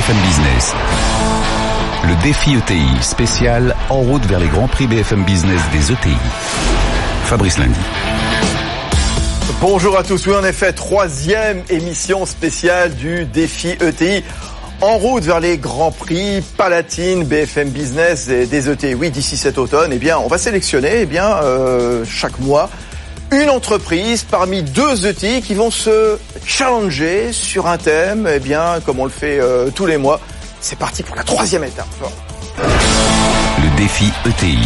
BFM Business. Le défi ETI spécial en route vers les grands prix BFM Business des ETI. Fabrice Lundi. Bonjour à tous. Oui, en effet, troisième émission spéciale du défi ETI. En route vers les grands prix Palatine, BFM Business et des ETI. Oui, d'ici cet automne, eh bien, on va sélectionner, eh bien, euh, chaque mois, une entreprise parmi deux ETI qui vont se challenger sur un thème, eh bien, comme on le fait euh, tous les mois. C'est parti pour la troisième étape. Le défi ETI.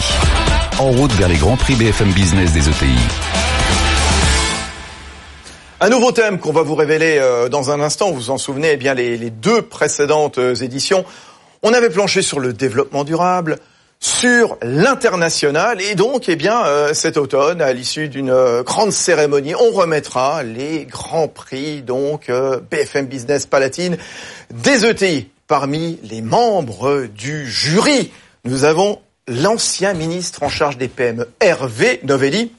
En route vers les grands prix BFM Business des ETI. Un nouveau thème qu'on va vous révéler euh, dans un instant. Vous vous en souvenez, eh bien les, les deux précédentes euh, éditions, on avait planché sur le développement durable, sur l'international, et donc, eh bien, euh, cet automne, à l'issue d'une grande cérémonie, on remettra les grands prix, donc BFM Business Palatine, des ETI. Parmi les membres du jury, nous avons l'ancien ministre en charge des PME, Hervé Novelli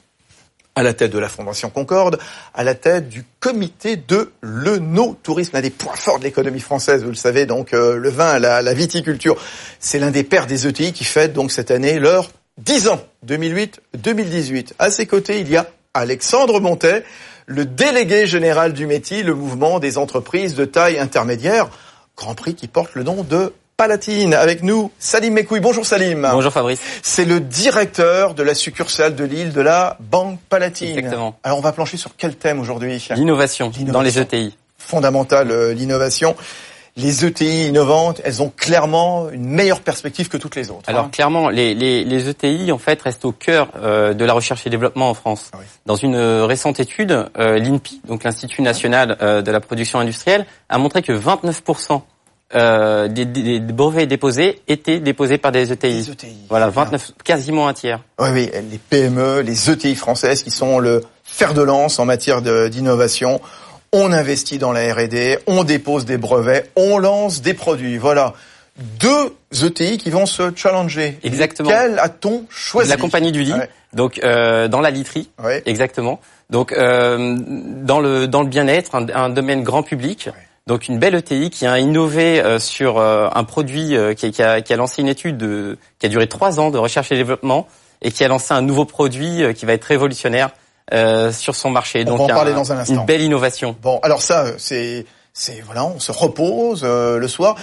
à la tête de la Fondation Concorde, à la tête du comité de l'œnotourisme, l'un des points forts de l'économie française, vous le savez, donc euh, le vin, la, viticulture. C'est l'un des pères des ETI qui fête donc cette année leur 10 ans, 2008-2018. À ses côtés, il y a Alexandre Montet, le délégué général du métier, le mouvement des entreprises de taille intermédiaire, Grand Prix qui porte le nom de Palatine. Avec nous, Salim Mekoui. Bonjour Salim. Bonjour Fabrice. C'est le directeur de la succursale de Lille de la Banque Palatine. Exactement. Alors on va plancher sur quel thème aujourd'hui? L'innovation dans les ETI. Fondamentale, euh, l'innovation. Les ETI innovantes, elles ont clairement une meilleure perspective que toutes les autres. Alors hein. clairement, les, les, les, ETI en fait restent au cœur euh, de la recherche et développement en France. Ah oui. Dans une euh, récente étude, euh, l'INPI, donc l'Institut national euh, de la production industrielle, a montré que 29 euh, des, des, des brevets déposés étaient déposés par des ETI. Les ETI, Voilà, c'est bien. 29, quasiment un tiers. Oui, oui, les PME, les ETI françaises qui sont le fer de lance en matière d'innovation. On investit dans la R&D, on dépose des brevets, on lance des produits. Voilà. Deux ETI qui vont se challenger. Exactement. Quel a-t-on choisi La compagnie du lit, Ouais. donc euh, dans la literie, Ouais. exactement. Donc euh, dans le dans le bien-être, un, un domaine grand public. Donc une belle ETI qui a innové euh, sur euh, un produit euh, qui, qui a, qui a lancé une étude de, qui a duré trois ans de recherche et développement et qui a lancé un nouveau produit euh, qui va être révolutionnaire euh, sur son marché. On Donc va en parler dans un instant. Une belle innovation. Bon, alors ça, c'est, c'est voilà, on se repose euh, le soir.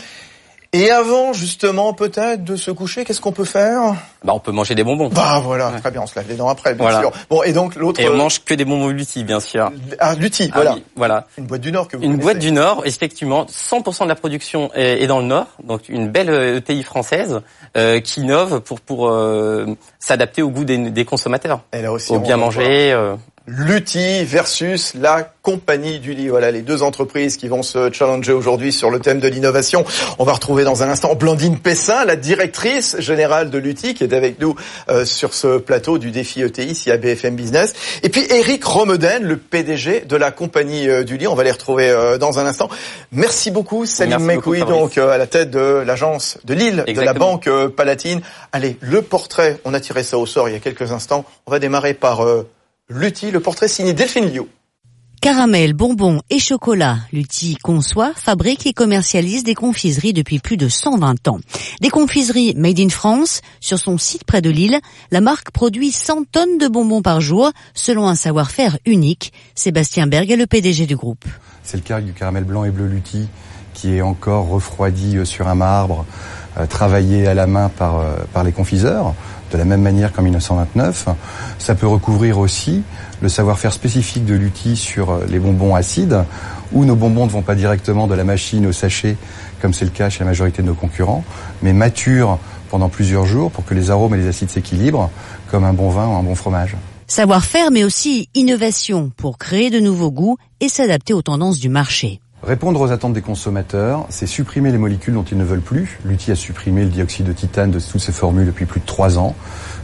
Et avant, justement, peut-être de se coucher, qu'est-ce qu'on peut faire? Bah on peut manger des bonbons. Bah voilà, très bien, on se lave les dents après, bien Voilà. sûr. Bon, et donc l'autre, Et on mange que des bonbons Lutti, bien sûr. ah, Lutti, Ah voilà, oui, voilà. une boîte du Nord que vous Une connaissez. boîte du Nord, effectivement, 100% de la production est, est dans le Nord, donc une belle euh, ETI française euh, qui innove pour pour euh, s'adapter au goût des, des consommateurs, Elle a aussi au bien manger. euh, Lutti versus la compagnie du lit. Voilà les deux entreprises qui vont se challenger aujourd'hui sur le thème de l'innovation. On va retrouver dans un instant Blandine Pessin, la directrice générale de Lutti, qui est avec nous euh, sur ce plateau du défi ETI ici à BFM Business. Et puis Eric Romeden, le PDG de la compagnie euh, du lit. On va les retrouver euh, dans un instant. Merci beaucoup, Salim Mekoui, donc euh, à la tête de l'agence de Lille, de la banque euh, Palatine. Allez, le portrait, on a tiré ça au sort il y a quelques instants. On va démarrer par euh, Lutti, le portrait signé Delphine Liu. Caramel, bonbons et chocolat, Lutti conçoit, fabrique et commercialise des confiseries depuis plus de 120 ans. Des confiseries made in France. Sur son site près de Lille, la marque produit 100 tonnes de bonbons par jour, selon un savoir-faire unique. Sébastien Berg est le PDG du groupe. C'est le cas du caramel blanc et bleu Lutti qui est encore refroidi euh, sur un marbre, euh, travaillé à la main par, euh, par les confiseurs, de la même manière qu'en 1929. Ça peut recouvrir aussi le savoir-faire spécifique de Lutti sur les bonbons acides, où nos bonbons ne vont pas directement de la machine au sachet, comme c'est le cas chez la majorité de nos concurrents, mais maturent pendant plusieurs jours pour que les arômes et les acides s'équilibrent, comme un bon vin ou un bon fromage. Savoir-faire mais aussi innovation pour créer de nouveaux goûts et s'adapter aux tendances du marché. Répondre aux attentes des consommateurs, c'est supprimer les molécules dont ils ne veulent plus. L'outil a supprimé le dioxyde de titane de toutes ses formules depuis plus de trois ans.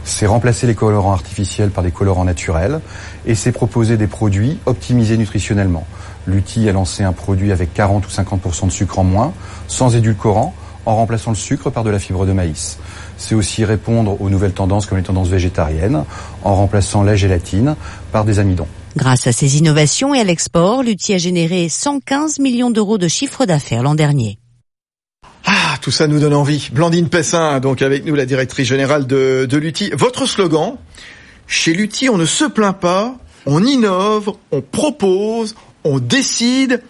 C'est remplacer les colorants artificiels par des colorants naturels. Et c'est proposer des produits optimisés nutritionnellement. L'outil a lancé un produit avec 40 ou 50% de sucre en moins, sans édulcorant, en remplaçant le sucre par de la fibre de maïs. C'est aussi répondre aux nouvelles tendances comme les tendances végétariennes, en remplaçant la gélatine par des amidons. Grâce à ces innovations et à l'export, Lutti a généré 115 millions d'euros de chiffre d'affaires l'an dernier. tout ça nous donne envie. Blandine Pessin, donc avec nous, la directrice générale de, de l'UTI. Votre slogan, chez l'UTI, on ne se plaint pas, on innove, on propose, on décide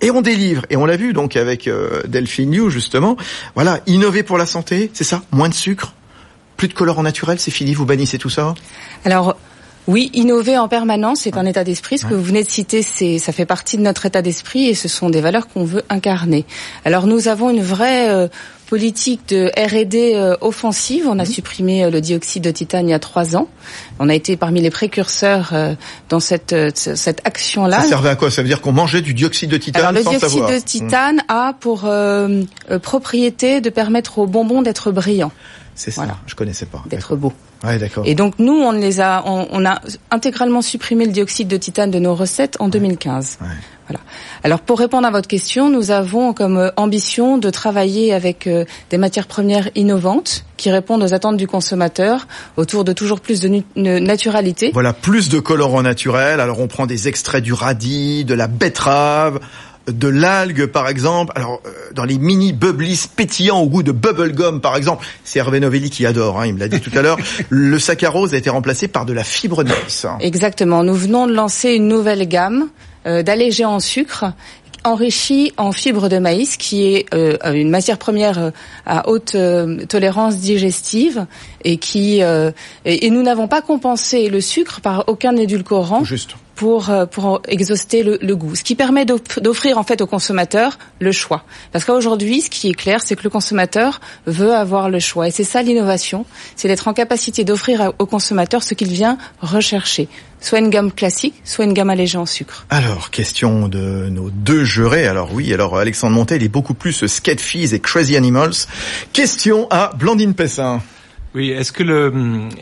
et on délivre. Et on l'a vu donc avec euh, Delphine New justement. Voilà, innover pour la santé, c'est ça? Moins de sucre, plus de colorant naturel, c'est fini, vous bannissez tout ça? Alors oui, innover en permanence, c'est un état d'esprit. Ce que vous venez de citer, c'est, ça fait partie de notre état d'esprit et ce sont des valeurs qu'on veut incarner. Alors nous avons une vraie euh, politique de R&D euh, offensive. On a supprimé euh, le dioxyde de titane il y a trois ans. On a été parmi les précurseurs dans cette cette action-là. Ça servait à quoi? Ça veut dire qu'on mangeait du dioxyde de titane Alors le sans dioxyde savoir. de titane a pour propriété de permettre aux bonbons d'être brillants. C'est ça, Voilà. je connaissais pas. d'être beaux. Ouais. Et donc nous, on les a, on, on a intégralement supprimé le dioxyde de titane de nos recettes en 2015. Ouais. Voilà. Alors pour répondre à votre question, nous avons comme euh, ambition de travailler avec euh, des matières premières innovantes qui répondent aux attentes du consommateur autour de toujours plus de naturalité. Voilà, plus de colorants naturels. Alors on prend des extraits du radis, de la betterave, de l'algue par exemple. Alors euh, dans les mini bubblis pétillants au goût de bubblegum par exemple, c'est Hervé Novelli qui adore, hein, il me l'a dit tout à l'heure. Le saccharose a été remplacé par de la fibre de maïs. hein. Exactement. Nous venons de lancer une nouvelle gamme euh, d'allégés en sucre enrichis en fibres de maïs, qui est euh, une matière première euh, à haute euh, tolérance digestive et qui euh, et, et nous n'avons pas compensé le sucre par aucun édulcorant Juste. Pour euh, pour exhauster le, goût, ce qui permet d'off- d'offrir en fait au consommateur le choix. Parce qu'aujourd'hui, ce qui est clair, c'est que le consommateur veut avoir le choix, et c'est ça l'innovation, c'est d'être en capacité d'offrir au consommateur ce qu'il vient rechercher, soit une gamme classique, soit une gamme allégée en sucre. Alors, question de nos deux jurés. Alors oui, alors Alexandre Montel est beaucoup plus Skate Fizz et Crazy Animals. Question à Blandine Pessin. Oui, est-ce que le,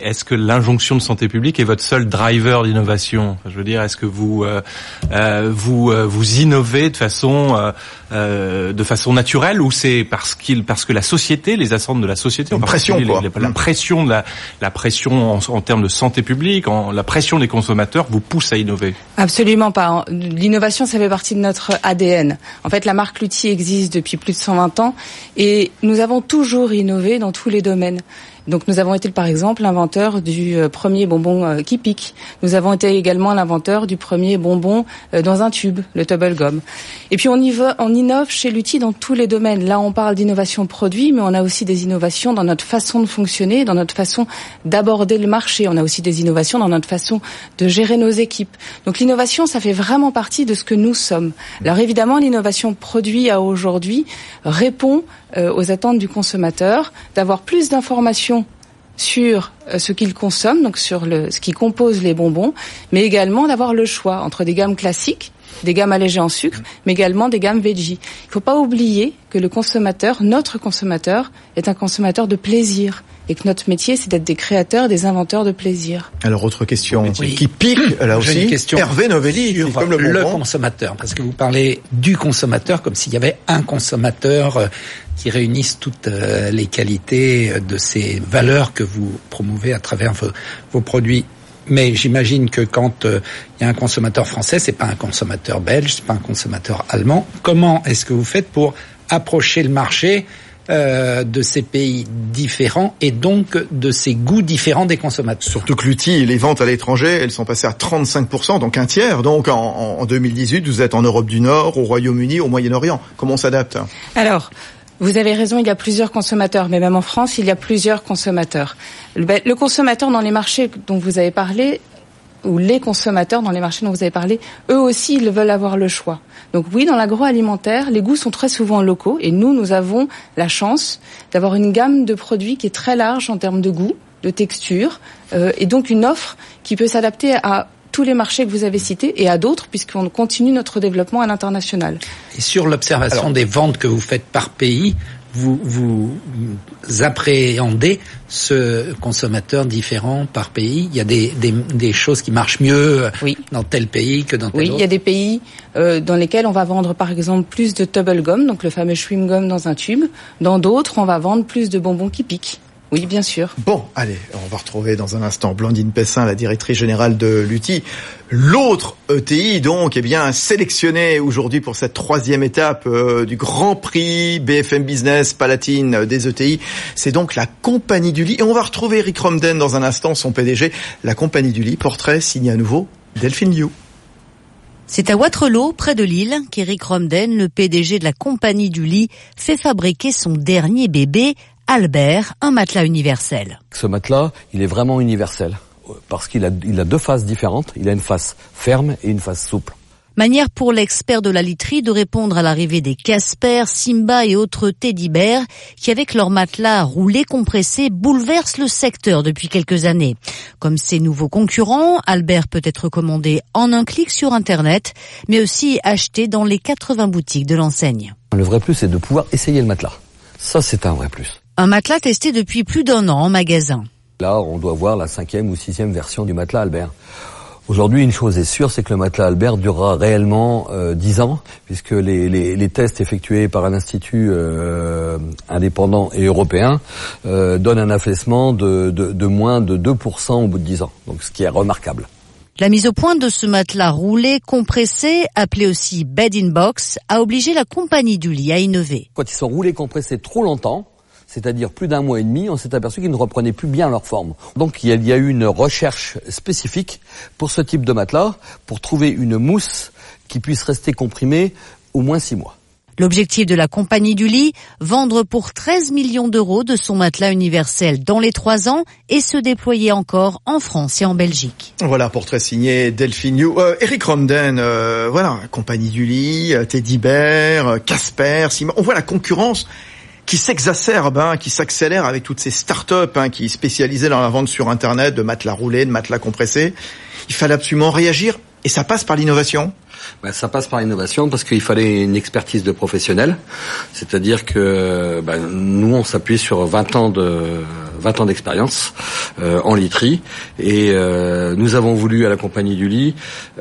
est-ce que l'injonction de santé publique est votre seul driver d'innovation? Enfin, Je veux dire, est-ce que vous, euh, euh, vous, euh, vous innovez de façon, euh, euh, de façon naturelle ou c'est parce qu'il, parce que la société, les attentes de la société, en pression, quoi. la Mm. pression de la, la pression en, en termes de santé publique, en, la pression des consommateurs vous pousse à innover? Absolument pas. L'innovation, ça fait partie de notre ADN. En fait, la marque Lutti existe depuis plus de 120 ans et nous avons toujours innové dans tous les domaines. Donc nous avons été par exemple l'inventeur du euh, premier bonbon euh, qui pique. Nous avons été également l'inventeur du premier bonbon euh, dans un tube, le Tubble Gum. Et puis on, y va- on innove chez Lutti dans tous les domaines. Là on parle d'innovation produit, mais on a aussi des innovations dans notre façon de fonctionner, dans notre façon d'aborder le marché. On a aussi des innovations dans notre façon de gérer nos équipes. Donc l'innovation, ça fait vraiment partie de ce que nous sommes. Alors évidemment, l'innovation produit à aujourd'hui répond aux attentes du consommateur, d'avoir plus d'informations sur euh, ce qu'il consomme, donc sur le, ce qui compose les bonbons, mais également d'avoir le choix entre des gammes classiques, des gammes allégées en sucre, mais également des gammes veggie. Il ne faut pas oublier que le consommateur, notre consommateur, est un consommateur de plaisir et que notre métier, c'est d'être des créateurs, des inventeurs de plaisir. Alors autre question Oui. qui pique là aussi. une question Hervé Novelli, sur comme le consommateur, parce que vous parlez du consommateur comme s'il y avait un consommateur euh, qui réunisse toutes euh, les qualités euh, de ces valeurs que vous promouvez à travers vos, vos produits. Mais j'imagine que quand euh, il y a un consommateur français, c'est pas un consommateur belge, c'est pas un consommateur allemand. Comment est-ce que vous faites pour approcher le marché euh, de ces pays différents et donc de ces goûts différents des consommateurs? Surtout que l'UTI, les ventes à l'étranger, elles sont passées à 35%, donc un tiers. Donc en, en- en 2018, vous êtes en Europe du Nord, au Royaume-Uni, au Moyen-Orient. Comment on s'adapte? Alors, vous avez raison, il y a plusieurs consommateurs, mais même en France, il y a plusieurs consommateurs. Le, ben, le consommateur dans les marchés dont vous avez parlé, ou les consommateurs dans les marchés dont vous avez parlé, eux aussi, ils veulent avoir le choix. Donc oui, dans l'agroalimentaire, les goûts sont très souvent locaux, et nous, nous avons la chance d'avoir une gamme de produits qui est très large en termes de goût, de texture, euh, et donc une offre qui peut s'adapter à tous les marchés que vous avez cités et à d'autres, puisqu'on continue notre développement à l'international. Et sur l'observation des ventes que vous faites par pays, vous, vous appréhendez ce consommateur différent par pays? Il y a des, des, des choses qui marchent mieux Oui. dans tel pays que dans tel Oui, autre il y a des pays euh, dans lesquels on va vendre par exemple plus de tubble gum, donc le fameux chewing gum dans un tube. Dans d'autres, on va vendre plus de bonbons qui piquent. Oui, bien sûr. Bon, allez, on va retrouver dans un instant Blandine Pessin, la directrice générale de l'UTI. L'autre ETI, donc, eh bien, sélectionné aujourd'hui pour cette troisième étape euh, du Grand Prix BFM Business Palatine des ETI, c'est donc la Compagnie du Lit. Et on va retrouver Eric Romden dans un instant, son PDG. La Compagnie du Lit, portrait signé à nouveau Delphine Liu. C'est à Waterloo, près de Lille, qu'Eric Romden, le PDG de la Compagnie du Lit, fait fabriquer son dernier bébé, Albert, un matelas universel. Ce matelas, il est vraiment universel parce qu'il a, il a deux faces différentes. Il a une face ferme et une face souple. Manière pour l'expert de la literie de répondre à l'arrivée des Casper, Simba et autres teddy bears qui, avec leurs matelas roulés compressés, bouleversent le secteur depuis quelques années. Comme ses nouveaux concurrents, Albert peut être commandé en un clic sur Internet, mais aussi acheté dans les 80 boutiques de l'enseigne. Le vrai plus, c'est de pouvoir essayer le matelas. Ça, c'est un vrai plus. Un matelas testé depuis plus d'un an en magasin. Là, on doit voir la cinquième ou sixième version du matelas Albert. Aujourd'hui, une chose est sûre, c'est que le matelas Albert durera réellement euh, 10 ans, puisque les, les, les, tests effectués par un institut euh, indépendant et européen euh, donnent un affaissement de, de, de, moins de 2% au bout de 10 ans, donc ce qui est remarquable. La mise au point de ce matelas roulé, compressé, appelé aussi bed in box, a obligé la compagnie du lit à innover. Quand ils sont roulés compressés trop longtemps, c'est-à-dire plus d'un mois et demi, on s'est aperçu qu'ils ne reprenaient plus bien leur forme. Donc il y a eu une recherche spécifique pour ce type de matelas, pour trouver une mousse qui puisse rester comprimée au moins six mois. L'objectif de la compagnie du lit, vendre pour 13 millions d'euros de son matelas universel dans les trois ans et se déployer encore en France et en Belgique. Voilà, portrait signé Delphine New. Euh, Eric Romden, euh, voilà, compagnie du lit, Teddy Bear, Casper, Simon. On voit la concurrence qui s'exacerbe, hein, qui s'accélère avec toutes ces start-up hein, qui spécialisaient dans la vente sur Internet de matelas roulés, de matelas compressés. Il fallait absolument réagir et ça passe par l'innovation. Ben, ça passe par l'innovation parce qu'il fallait une expertise de professionnel. C'est-à-dire que ben, nous, on s'appuie sur 20 ans de 20 ans d'expérience euh, en literie et euh, nous avons voulu à la compagnie du lit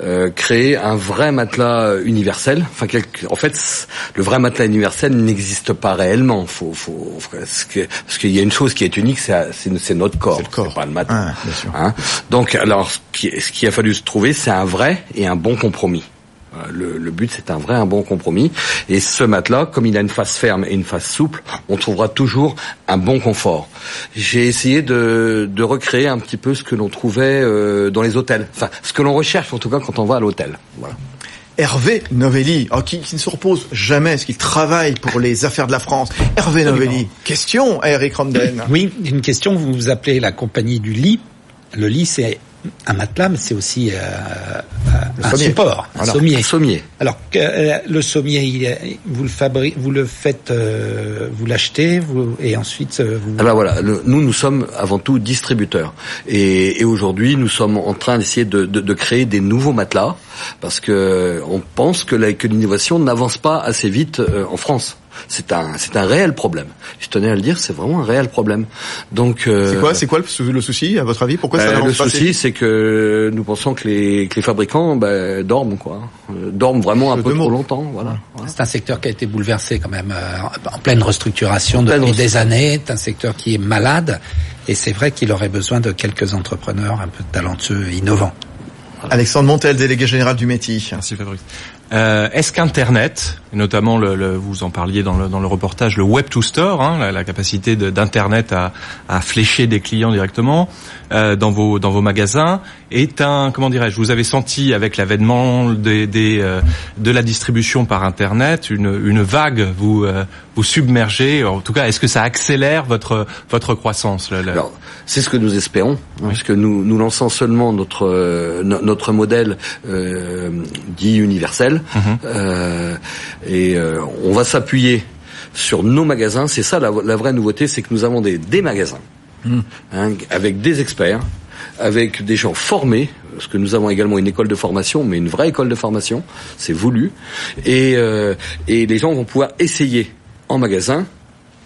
euh, créer un vrai matelas universel. Enfin, quelque, en fait, le vrai matelas universel n'existe pas réellement. Faut, faut, parce qu'il y a une chose qui est unique, c'est notre corps, c'est le corps, pas le matelas. Ah, hein Donc, alors, ce qui, ce qui a fallu se trouver, c'est un vrai et un bon compromis. Le, le, but, c'est un vrai, un bon compromis. Et ce matelas, comme il a une face ferme et une face souple, on trouvera toujours un bon confort. J'ai essayé de, de, recréer un petit peu ce que l'on trouvait euh, dans les hôtels. Enfin, ce que l'on recherche, en tout cas, quand on va à l'hôtel. Voilà. Hervé Novelli, oh, qui, qui, ne se repose jamais, ce qu'il travaille pour les affaires de la France. Hervé Novelli, question à Eric Ramden. Oui, une question, vous vous appelez la compagnie du lit. Le lit, c'est un matelas, mais c'est aussi euh, un sommier. support, un Alors, sommier. Un sommier. Alors euh, le sommier, il, vous le fabriquez, vous le faites, euh, vous l'achetez, vous et ensuite euh, vous. Alors voilà, le, nous nous sommes avant tout distributeurs et, et aujourd'hui nous sommes en train d'essayer de, de, de, créer des nouveaux matelas parce que on pense que l'innovation n'avance pas assez vite euh, en France. C'est un, c'est un réel problème. Je tenais à le dire, c'est vraiment un réel problème. Donc, euh, c'est quoi, c'est quoi le, le, souci à votre avis? Pourquoi ça euh, Le pas souci, c'est que nous pensons que les, que les fabricants bah, dorment, quoi, euh, dorment vraiment un peu trop longtemps. Voilà. C'est un secteur qui a été bouleversé quand même en pleine restructuration depuis pleine des années. C'est un secteur qui est malade, et c'est vrai qu'il aurait besoin de quelques entrepreneurs un peu talentueux, innovants. Alexandre Montel, délégué général du métier. Merci Fabrice. Euh, Est-ce qu'Internet, notamment le, le, vous en parliez dans le, dans le reportage, le Web to Store, hein, la, la, capacité d'Internet à, à, flécher des clients directement euh, dans vos dans vos magasins, est un comment dirais-je Vous avez senti avec l'avènement des, des euh, de la distribution par Internet une, une vague vous euh, vous submerger. En tout cas, est-ce que ça accélère votre votre croissance le, le... Alors, c'est ce que nous espérons, oui. parce que nous nous lançons seulement notre euh, notre modèle dit universel. Mmh. Euh, et euh, on va s'appuyer sur nos magasins. C'est ça la, la, vraie nouveauté, c'est que nous avons des, des magasins mmh. hein, avec des experts, avec des gens formés. Parce que nous avons également une école de formation, mais une vraie école de formation, c'est voulu. Et, euh, et les gens vont pouvoir essayer en magasin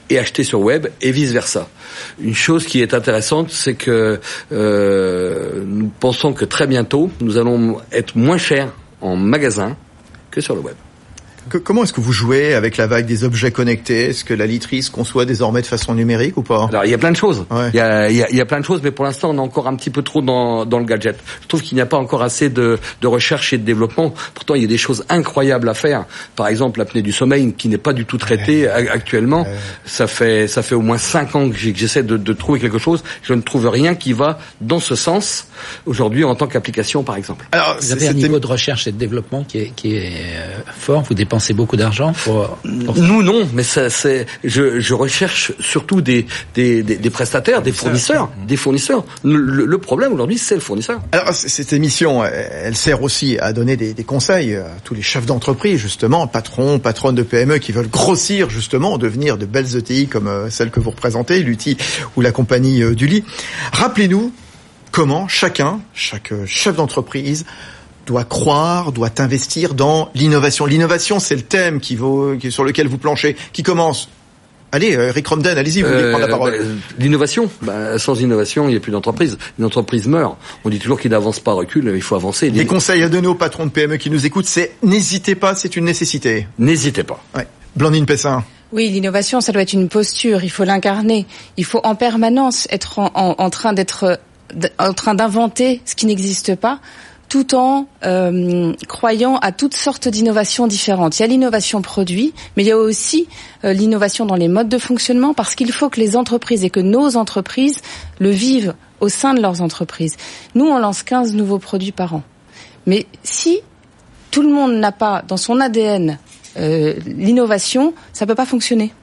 et acheter sur web et vice versa. Une chose qui est intéressante, c'est que euh, nous pensons que très bientôt, nous allons être moins chers en magasin que sur le web. Comment est-ce que vous jouez avec la vague des objets connectés? Est-ce que la litrice conçoit désormais de façon numérique ou pas? Alors il y a plein de choses. Il, y a, il, y a, plein de choses, mais pour l'instant on est encore un petit peu trop dans, dans le gadget. Je trouve qu'il n'y a pas encore assez de, de recherche et de développement. Pourtant il y a des choses incroyables à faire. Par exemple l'apnée du sommeil qui n'est pas du tout traitée actuellement. Ça fait ça fait au moins cinq ans que j'essaie de, de trouver quelque chose. Je ne trouve rien qui va dans ce sens aujourd'hui en tant qu'application par exemple. Alors, vous avez un niveau de recherche et de développement qui est, qui est euh, fort. Vous dépensez beaucoup d'argent pour, Nous non, mais ça, c'est je, je recherche surtout des des, des, des prestataires, des fournisseurs, des fournisseurs. Le, le problème aujourd'hui, c'est le fournisseur. Alors cette émission, elle sert aussi à donner des, des conseils à tous les chefs d'entreprise, justement, patrons, patronnes de PME qui veulent grossir justement, devenir de belles ETI comme euh, celle que vous représentez, l'UTI ou la compagnie euh, du lit. Rappelez-nous comment chacun, chaque chef d'entreprise doit croire, doit investir dans l'innovation. L'innovation, c'est le thème qui vaut, sur lequel vous planchez, qui commence Allez, euh, Eric Romden, allez-y, vous voulez prendre la parole. Bah, l'innovation, bah, sans innovation, il n'y a plus d'entreprise. Une entreprise meurt. On dit toujours qu'il n'avance pas, recule, il faut avancer. Les conseils à donner aux patrons de PME qui nous écoutent, c'est n'hésitez pas, c'est une nécessité. N'hésitez pas. Ouais. Blandine Pessin. Oui, l'innovation, ça doit être une posture, il faut l'incarner. Il faut en permanence être en train d'être en train d'inventer ce qui n'existe pas tout en euh, croyant à toutes sortes d'innovations différentes. Il y a l'innovation produit, mais il y a aussi euh, l'innovation dans les modes de fonctionnement, parce qu'il faut que les entreprises et que nos entreprises le vivent au sein de leurs entreprises. Nous, on lance 15 nouveaux produits par an. Mais si tout le monde n'a pas dans son ADN euh, l'innovation, ça peut pas fonctionner.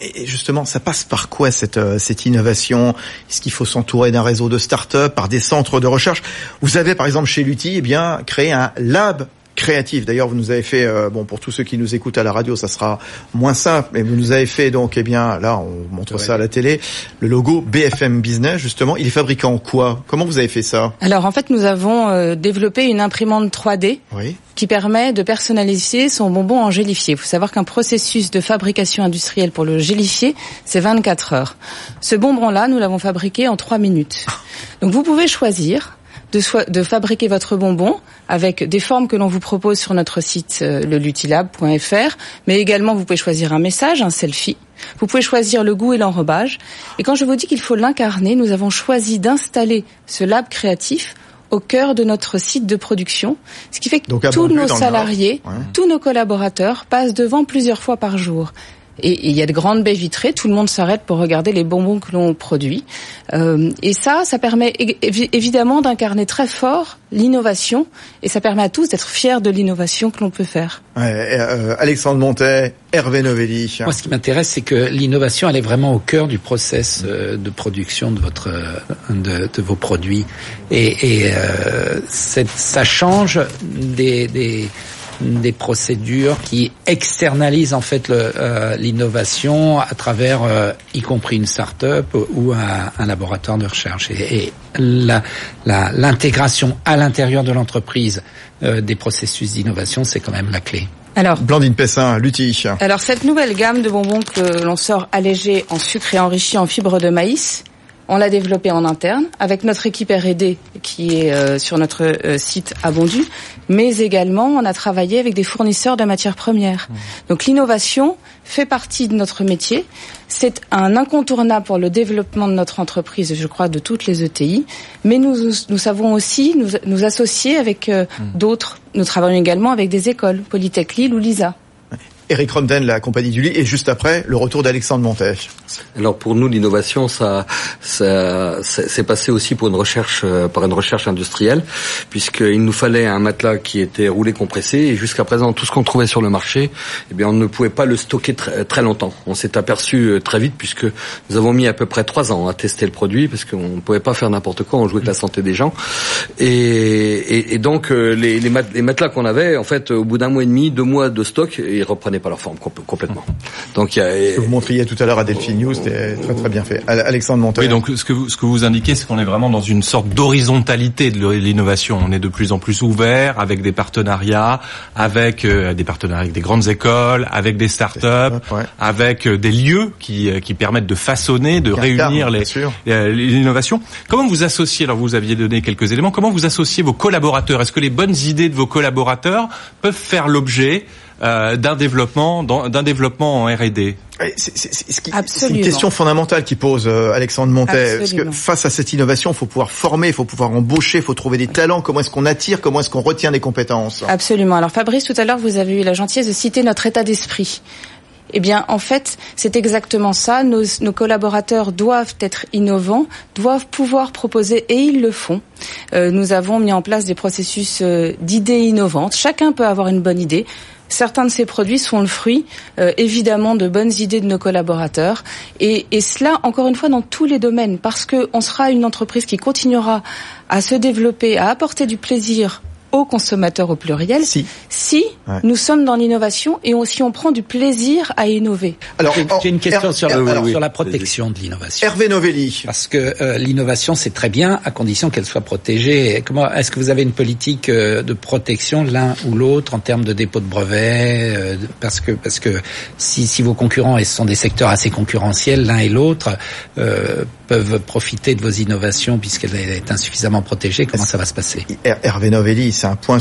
Et justement, ça passe par quoi cette, euh, cette innovation? Est-ce qu'il faut s'entourer d'un réseau de start-up, par des centres de recherche? Vous avez par exemple chez Lutti eh bien, créé un lab créatif. D'ailleurs, vous nous avez fait, euh, bon, pour tous ceux qui nous écoutent à la radio, ça sera moins simple, mais vous nous avez fait donc, eh bien, là, on montre ça à la télé, le logo BFM Business, justement. Il est fabriqué en quoi? Comment vous avez fait ça? Alors, en fait, nous avons euh, développé une imprimante 3D. qui permet de personnaliser son bonbon en gélifié. Il faut savoir qu'un processus de fabrication industrielle pour le gélifié, c'est 24 heures. Ce bonbon-là, nous l'avons fabriqué en 3 minutes. Donc vous pouvez choisir de, de fabriquer votre bonbon avec des formes que l'on vous propose sur notre site euh, lelutilab.fr, mais également vous pouvez choisir un message, un selfie. Vous pouvez choisir le goût et l'enrobage. Et quand je vous dis qu'il faut l'incarner, nous avons choisi d'installer ce lab créatif au cœur de notre site de production, ce qui fait que tous nos salariés, tous nos collaborateurs passent devant plusieurs fois par jour. Et il y a de grandes baies vitrées, tout le monde s'arrête pour regarder les bonbons que l'on produit. Euh, et ça, ça permet évidemment d'incarner très fort l'innovation, et ça permet à tous d'être fiers de l'innovation que l'on peut faire. Euh, Alexandre Montet, Hervé Novelli. Moi, ce qui m'intéresse, c'est que l'innovation, elle est vraiment au cœur du process euh, de production de votre, de, de vos produits, et, et ça change des, des des procédures qui externalisent en fait euh, l'innovation à travers, euh, y compris une start-up ou un, un laboratoire de recherche. Et, l'intégration à l'intérieur de l'entreprise euh, des processus d'innovation, c'est quand même la clé. Alors, Blandine Pessin, Lutti. Alors cette nouvelle gamme de bonbons que l'on sort allégés en sucre et enrichis en fibres de maïs, on l'a développé en interne avec notre équipe R&D qui est euh, sur notre euh, site à Bondu, mais également on a travaillé avec des fournisseurs de matières premières. Mmh. Donc l'innovation fait partie de notre métier. C'est un incontournable pour le développement de notre entreprise, je crois, de toutes les ETI. Mais nous, nous savons aussi nous, nous associer avec euh, mmh. d'autres. Nous travaillons également avec des écoles, Polytech Lille ou LISA. Eric Romden, la compagnie du lit, et juste après, le retour d'Alexandre Montèche. Alors pour nous, l'innovation, ça, ça, c'est passé aussi pour une recherche, euh, par une recherche industrielle, puisqu'il nous fallait un matelas qui était roulé compressé, et jusqu'à présent, tout ce qu'on trouvait sur le marché, eh bien, on ne pouvait pas le stocker très, très longtemps. On s'est aperçu euh, très vite, puisque nous avons mis à peu près trois ans à tester le produit, parce qu'on ne pouvait pas faire n'importe quoi, on jouait avec la santé des gens. Et, donc, euh, les, les matelas qu'on avait, en fait, au bout d'un mois et demi, deux mois de stock, ils reprenaient pas leur forme complètement. Donc il y a, ce que vous montriez tout à l'heure à Delphine News, c'était très très bien fait. Alexandre Montel. Oui, donc ce que vous, ce que vous indiquez, c'est qu'on est vraiment dans une sorte d'horizontalité de l'innovation. On est de plus en plus ouvert avec des partenariats, avec euh, des partenariats avec des grandes écoles, avec des start-up, avec euh, des lieux qui, euh, qui permettent de façonner, de réunir les l'innovation. Comment vous associez Alors vous aviez donné quelques éléments. Comment vous associez vos collaborateurs? Est-ce que les bonnes idées de vos collaborateurs peuvent faire l'objet euh, d'un développement d'un développement en R&D c'est une question fondamentale qui pose euh, Alexandre Montet. Parce que face à cette innovation, il faut pouvoir former, il faut pouvoir embaucher, il faut trouver des talents. Comment est-ce qu'on attire Comment est-ce qu'on retient des compétences Absolument. Alors Fabrice, tout à l'heure, vous avez eu la gentillesse de citer notre état d'esprit. Eh bien, en fait, c'est exactement ça. Nos, nos, collaborateurs doivent être innovants, doivent pouvoir proposer, et ils le font. Euh, nous avons mis en place des processus euh, d'idées innovantes. Chacun peut avoir une bonne idée. Certains de ces produits sont le fruit, euh, évidemment, de bonnes idées de nos collaborateurs. Et, et, cela, encore une fois, dans tous les domaines, parce qu'on sera une entreprise qui continuera à se développer, à apporter du plaisir aux consommateurs au pluriel si, si nous sommes dans l'innovation et aussi on prend du plaisir à innover. Alors j'ai une question sur, sur, la protection de l'innovation. Hervé Novelli. Parce que euh, l'innovation c'est très bien à condition qu'elle soit protégée. Comment est-ce que vous avez une politique euh, de protection l'un ou l'autre en termes de dépôt de brevets euh, Parce que parce que si, si vos concurrents et ce sont des secteurs assez concurrentiels l'un et l'autre peuvent profiter de vos innovations puisqu'elle est insuffisamment protégée. Comment ça va se passer? Hervé Novelli c'est un point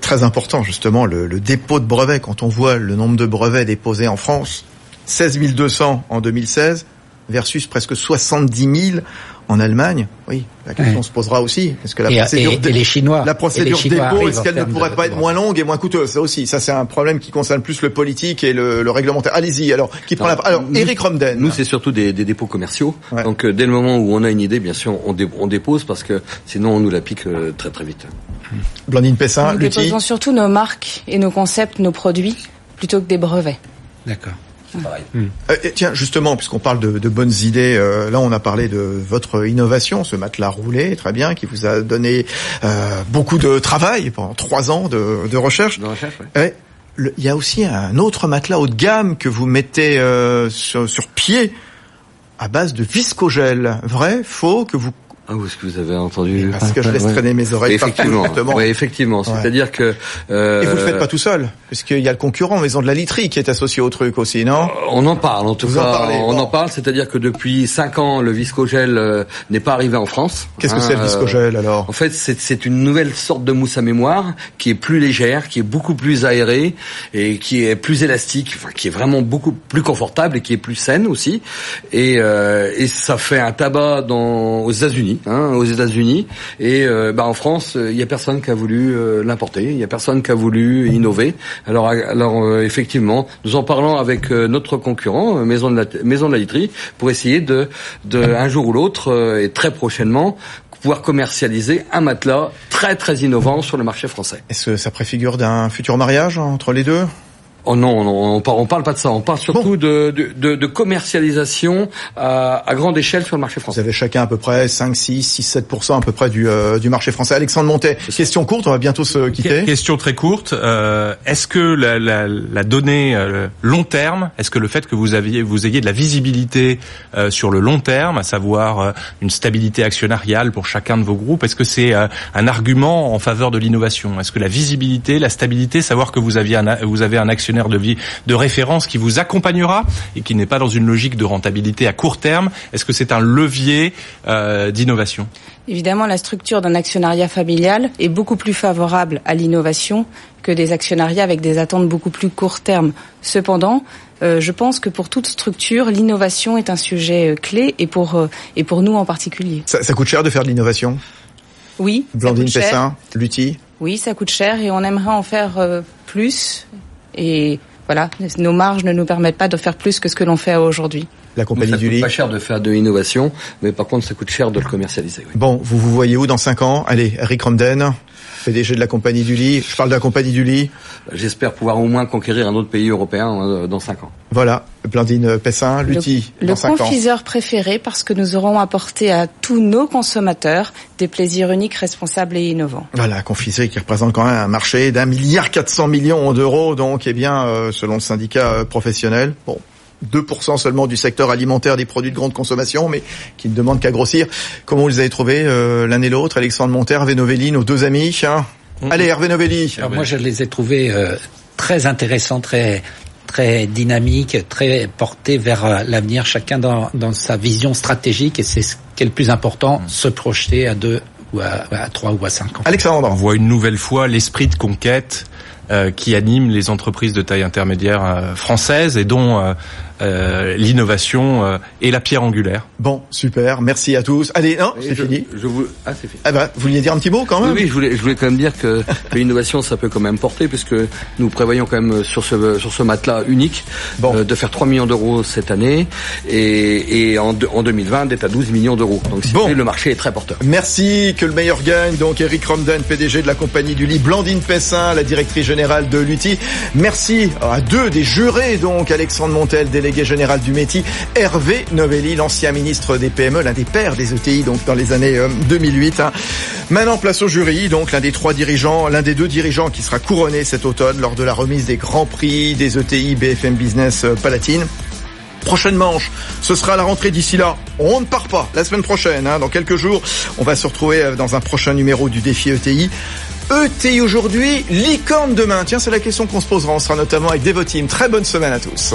très important justement, le, le, dépôt de brevets. Quand on voit le nombre de brevets déposés en France, 16 200 en 2016 versus presque 70 000 en Allemagne, oui, la question se posera aussi. Est-ce que la procédure, et, les Chinois, la procédure de dépôt, est-ce qu'elle ne pourrait pas être moins longue et moins coûteuse? Ça aussi, ça c'est un problème qui concerne plus le politique et le, le réglementaire. Allez-y. Alors, qui prend la Alors, Eric Romden. Nous, c'est surtout des, des, dépôts commerciaux. Donc, euh, dès le moment où on a une idée, bien sûr, on, on dépose parce que sinon, on nous la pique euh, très très vite. Blandine Pessin, Nous déposons surtout nos marques et nos concepts, nos produits, plutôt que des brevets. D'accord. Hmm. Euh, tiens, justement, puisqu'on parle de, de, bonnes idées, euh, là on a parlé de votre innovation, ce matelas roulé, très bien, qui vous a donné euh, beaucoup de travail pendant trois ans de, de recherche. De recherche ouais. il y a aussi un autre matelas haut de gamme que vous mettez euh, sur, sur pied à base de viscogel. Vrai, faux, que vous ah, où est-ce que vous avez entendu Parce que je laisse traîner mes oreilles. Effectivement. Oui, effectivement. C'est-à-dire que. Euh... Et vous le faites pas tout seul, puisqu'il y a le concurrent Maison de la Literie qui est associé au truc aussi, non euh, On en parle, en tout cas. on en parle, c'est-à-dire que depuis cinq ans, le viscogel euh, n'est pas arrivé en France. Qu'est-ce que c'est le hein, viscogel alors En fait, c'est une nouvelle sorte de mousse à mémoire qui est plus légère, qui est beaucoup plus aérée et qui est plus élastique, enfin qui est vraiment beaucoup plus confortable et qui est plus saine aussi. Et, euh, et ça fait un tabac dans aux États-Unis hein, aux États-Unis. Et euh, bah, en France, il y a personne qui a voulu euh, l'importer. Il y a personne qui a voulu innover. Alors, alors euh, effectivement, nous en parlons avec notre concurrent, Maison de la Maison de la Literie, pour essayer de, de un jour ou l'autre et très prochainement pouvoir commercialiser un matelas très très innovant sur le marché français. Est-ce que ça préfigure d'un futur mariage entre les deux? Oh non, on, on, parle, pas de ça. On parle surtout de, de, de, commercialisation à, à, grande échelle sur le marché français. Vous avez chacun à peu près 5, 6, 6, 7 à peu près du, euh, du marché français. Alexandre Montet, question courte, on va bientôt se quitter. Question très courte. Euh, est-ce que la, la, la donnée euh, long terme, est-ce que le fait que vous aviez vous ayez de la visibilité euh, sur le long terme, à savoir euh, une stabilité actionnariale pour chacun de vos groupes, est-ce que c'est un argument en faveur de l'innovation? Est-ce que la visibilité, la stabilité, savoir que vous aviez un, vous avez un de vie de référence qui vous accompagnera et qui n'est pas dans une logique de rentabilité à court terme. Est-ce que c'est un levier euh, d'innovation? Évidemment, la structure d'un actionnariat familial est beaucoup plus favorable à l'innovation que des actionnariats avec des attentes beaucoup plus court terme. Cependant, euh, je pense que pour toute structure, l'innovation est un sujet euh, clé et pour euh, et pour nous en particulier. Ça, ça coûte cher de faire de l'innovation? Oui. Blandine Pessin, Lutti? Oui, ça coûte cher et on aimerait en faire euh, plus et voilà, nos marges ne nous permettent pas de faire plus que ce que l'on fait aujourd'hui. La compagnie du lit. pas cher de faire de l'innovation, mais par contre, ça coûte cher de le commercialiser. Oui. Bon, vous vous voyez où dans 5 ans? Allez, Eric Romden, PDG de la compagnie du lit. Je parle de la compagnie du lit. J'espère pouvoir au moins conquérir un autre pays européen euh, dans 5 ans. Voilà, Blandine Pessin, Lutti, le, le confiseur préféré parce que nous aurons apporté à tous nos consommateurs des plaisirs uniques, responsables et innovants. Voilà, confiserie qui représente quand même un marché d'un milliard 400 millions d'euros, donc eh bien, euh, selon le syndicat euh, professionnel. Bon, 2% seulement du secteur alimentaire des produits de grande consommation, mais qui ne demandent qu'à grossir. Comment vous les avez trouvés euh, l'un et l'autre Alexandre Monter, Hervé Novelli, nos deux amis hein. Allez, Hervé Novelli. Alors moi, je les ai trouvés euh, très intéressants, très très dynamiques, très portés vers euh, l'avenir, chacun dans, dans sa vision stratégique, et c'est ce qui est le plus important, mm. se projeter à deux ou à, à trois ou à cinq ans. Alexandre. On voit une nouvelle fois l'esprit de conquête qui animent les entreprises de taille intermédiaire françaises et dont euh, l'innovation euh, et la pierre angulaire. Bon, super, merci à tous. Allez, non, c'est fini. Je vous... Ah, c'est fini. Ah bah, vous vouliez dire un petit mot quand même Oui, je voulais, je voulais quand même dire que l'innovation, ça peut quand même porter, puisque nous prévoyons quand même sur ce sur ce matelas unique euh, de faire 3 millions d'euros cette année et, et en, en 2020 d'être à 12 millions d'euros. Donc si bon. le marché est très porteur. Merci, que le meilleur gagne. Donc Eric Romden, PDG de la compagnie du lit, Blandine Pessin, la directrice générale de l'UTI. Merci à deux des jurés, donc Alexandre Montel, délégué délégué général du métier, Hervé Novelli, l'ancien ministre des PME, l'un des pères des ETI, donc dans les années 2008. Euh, hein. Maintenant, place au jury, donc l'un des trois dirigeants, l'un des deux dirigeants qui sera couronné cet automne lors de la remise des grands prix des ETI BFM Business euh, Palatine. Prochaine manche, ce sera la rentrée d'ici là. On ne part pas la semaine prochaine, hein, dans quelques jours. On va se retrouver euh, dans un prochain numéro du défi ETI. ETI aujourd'hui, licorne demain. Tiens, c'est la question qu'on se posera. On sera notamment avec Devoteam. Très bonne semaine à tous.